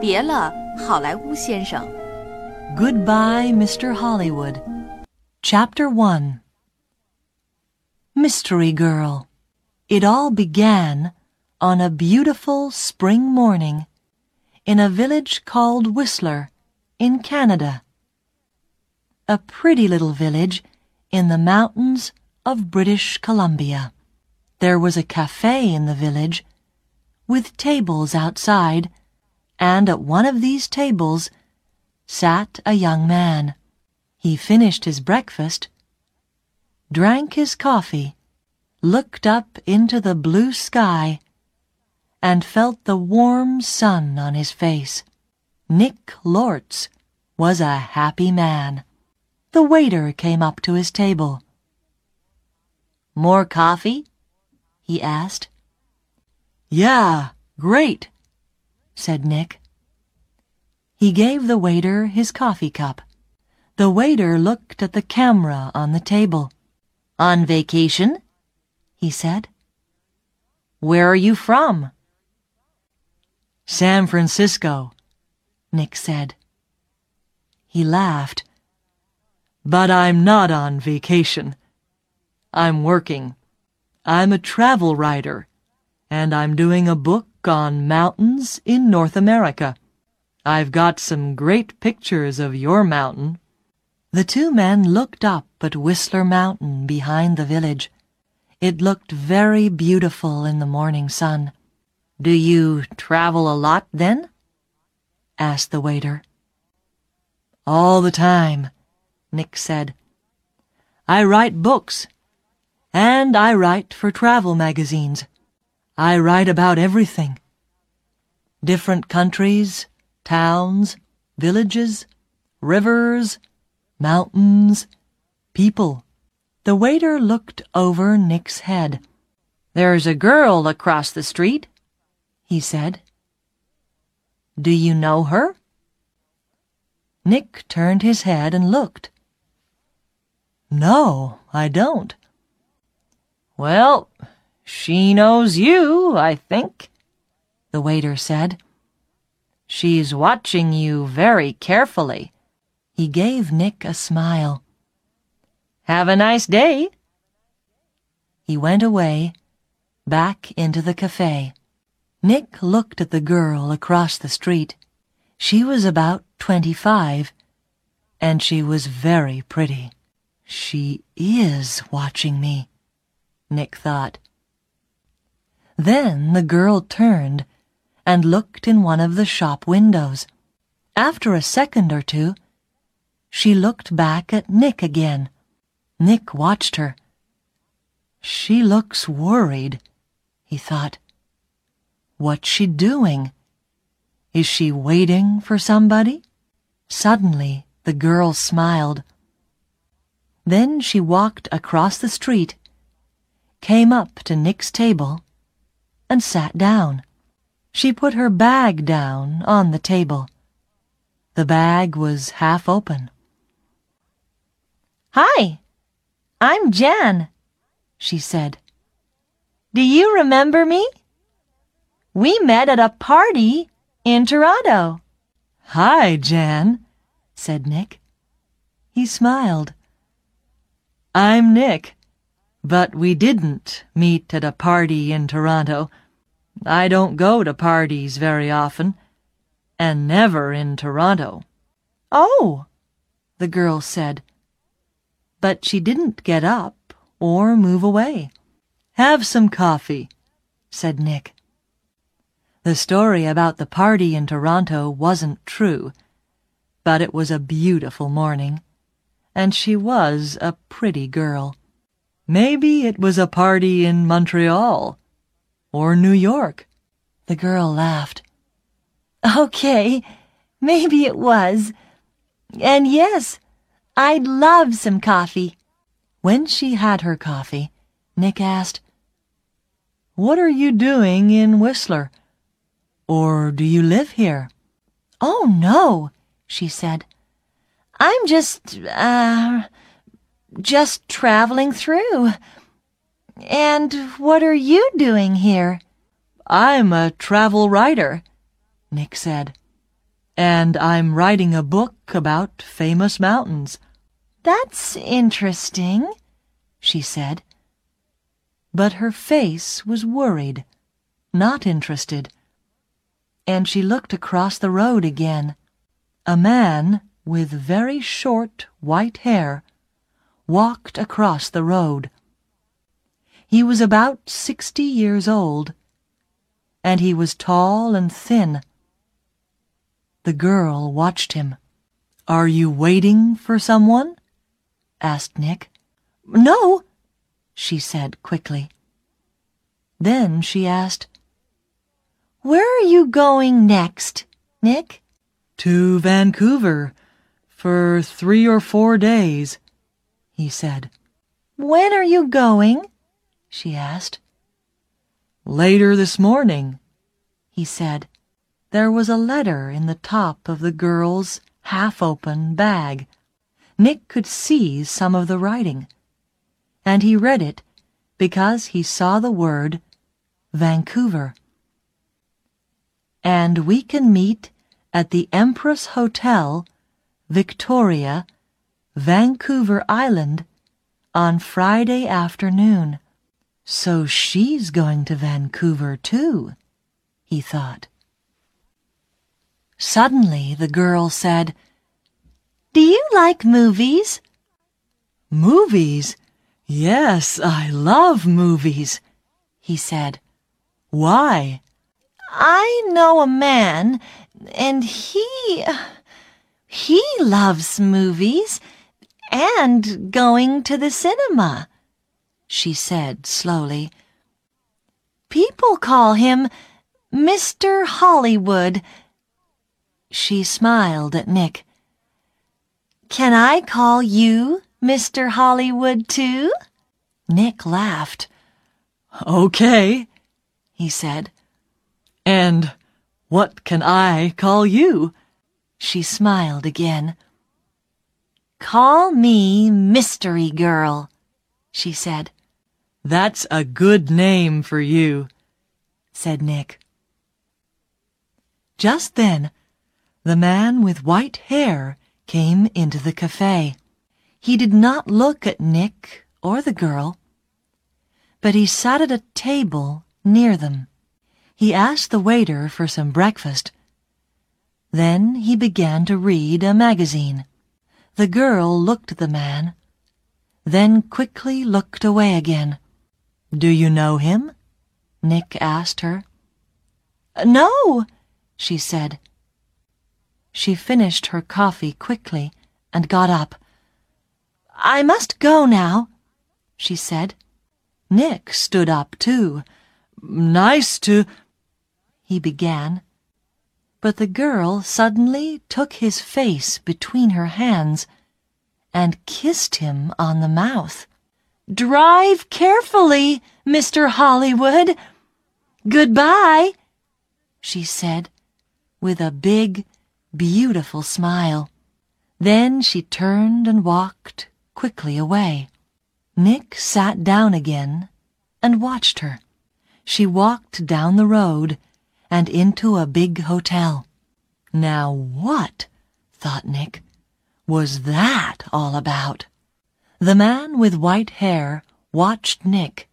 别了，好莱坞先生。 Goodbye, Mr. Hollywood. Chapter 1 Mystery Girl. It all began on a beautiful spring morning in a village called Whistler in Canada. A pretty little village in the mountains of British Columbia. There was a cafe in the village with tables outside, and at one of these tables sat a young man. He finished his breakfast, drank his coffee, looked up into the blue sky, and felt the warm sun on his face. Nick Lortz was a happy man. The waiter came up to his table. More coffee? he asked. Yeah, great, said Nick. He gave the waiter his coffee cup. The waiter looked at the camera on the table. On vacation? he said. Where are you from? San Francisco, Nick said. He laughed. But I'm not on vacation. I'm working. I'm a travel writer, and I'm doing a book on mountains in North America. I've got some great pictures of your mountain. The two men looked up at Whistler Mountain behind the village. It looked very beautiful in the morning sun. Do you travel a lot then? asked the waiter. All the time, Nick said. I write books, and I write for travel magazines. I write about everything. Different countries, towns, villages, rivers, mountains, people. The waiter looked over Nick's head. There's a girl across the street, he said. Do you know her? Nick turned his head and looked. No, I don't. Well, she knows you, I think, the waiter said. She's watching you very carefully. He gave Nick a smile. Have a nice day. He went away, back into the cafe. Nick looked at the girl across the street. She was about twenty-five, and she was very pretty. She is watching me, Nick thought. Then the girl turned and looked in one of the shop windows. After a second or two, she looked back at Nick again. Nick watched her. She looks worried, he thought. What's she doing? Is she waiting for somebody? Suddenly, the girl smiled. Then she walked across the street, came up to Nick's table, and sat down. She put her bag down on the table. The bag was half open. Hi, I'm Jan, she said. Do you remember me? We met at a party in Toronto. Hi, Jan, said Nick. He smiled. I'm Nick, but we didn't meet at a party in Toronto. I don't go to parties very often, and never in Toronto. Oh, the girl said. But she didn't get up or move away. Have some coffee, said Nick. The story about the party in Toronto wasn't true, but it was a beautiful morning, and she was a pretty girl. Maybe it was a party in Montreal or New York. The girl laughed. Okay, maybe it was. And yes, I'd love some coffee. When she had her coffee, Nick asked, What are you doing in Whistler? Or do you live here? Oh, no, she said. I'm just, uh, just traveling through. And what are you doing here? I'm a travel writer, Nick said. And I'm writing a book about famous mountains. That's interesting, she said. But her face was worried, not interested. And she looked across the road again. A man with very short white hair walked across the road. He was about sixty years old, and he was tall and thin. The girl watched him. Are you waiting for someone? asked Nick. No, she said quickly. Then she asked, Where are you going next, Nick? To Vancouver for three or four days, he said. When are you going? She asked. Later this morning, he said. There was a letter in the top of the girl's half-open bag. Nick could see some of the writing, and he read it because he saw the word Vancouver. And we can meet at the Empress Hotel, Victoria, Vancouver Island, on Friday afternoon. So she's going to Vancouver too, he thought. Suddenly the girl said, Do you like movies? Movies? Yes, I love movies, he said. Why? I know a man, and he... he loves movies and going to the cinema, she said slowly. People call him Mr. Hollywood. She smiled at Nick. Can I call you Mr. Hollywood too? Nick laughed. Okay, he said. And what can I call you? She smiled again. Call me Mystery Girl, she said. That's a good name for you, said Nick. Just then, the man with white hair came into the cafe. He did not look at Nick or the girl, but he sat at a table near them. He asked the waiter for some breakfast. Then he began to read a magazine. The girl looked at the man, then quickly looked away again. Do you know him? Nick asked her. No, she said. She finished her coffee quickly and got up. I must go now, she said. Nick stood up too. Nice to he began. But the girl suddenly took his face between her hands and kissed him on the mouth. Drive carefully, Mr. Hollywood. Goodbye, she said with a big, beautiful smile. Then she turned and walked quickly away. Nick sat down again and watched her. She walked down the road and into a big hotel. Now what, thought Nick, was that all about? The man with white hair watched Nick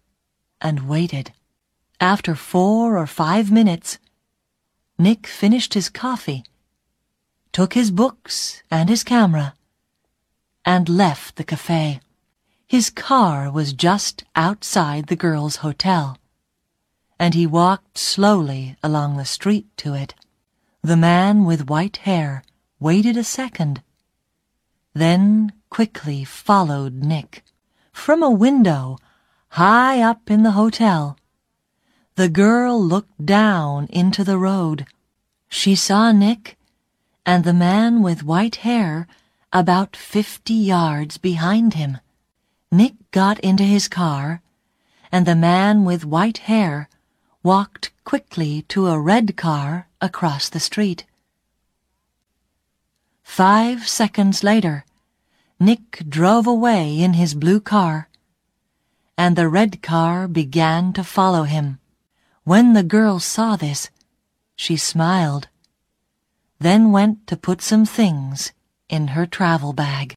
and waited. After four or five minutes, Nick finished his coffee, took his books and his camera, and left the cafe. His car was just outside the girl's hotel and he walked slowly along the street to it. The man with white hair waited a second, then quickly followed Nick. From a window, high up in the hotel, the girl looked down into the road. She saw Nick and the man with white hair about fifty yards behind him. Nick got into his car, and the man with white hair walked quickly to a red car across the street. Five seconds later, Nick drove away in his blue car, and the red car began to follow him. When the girl saw this, she smiled. then went to put some things in her travel bag.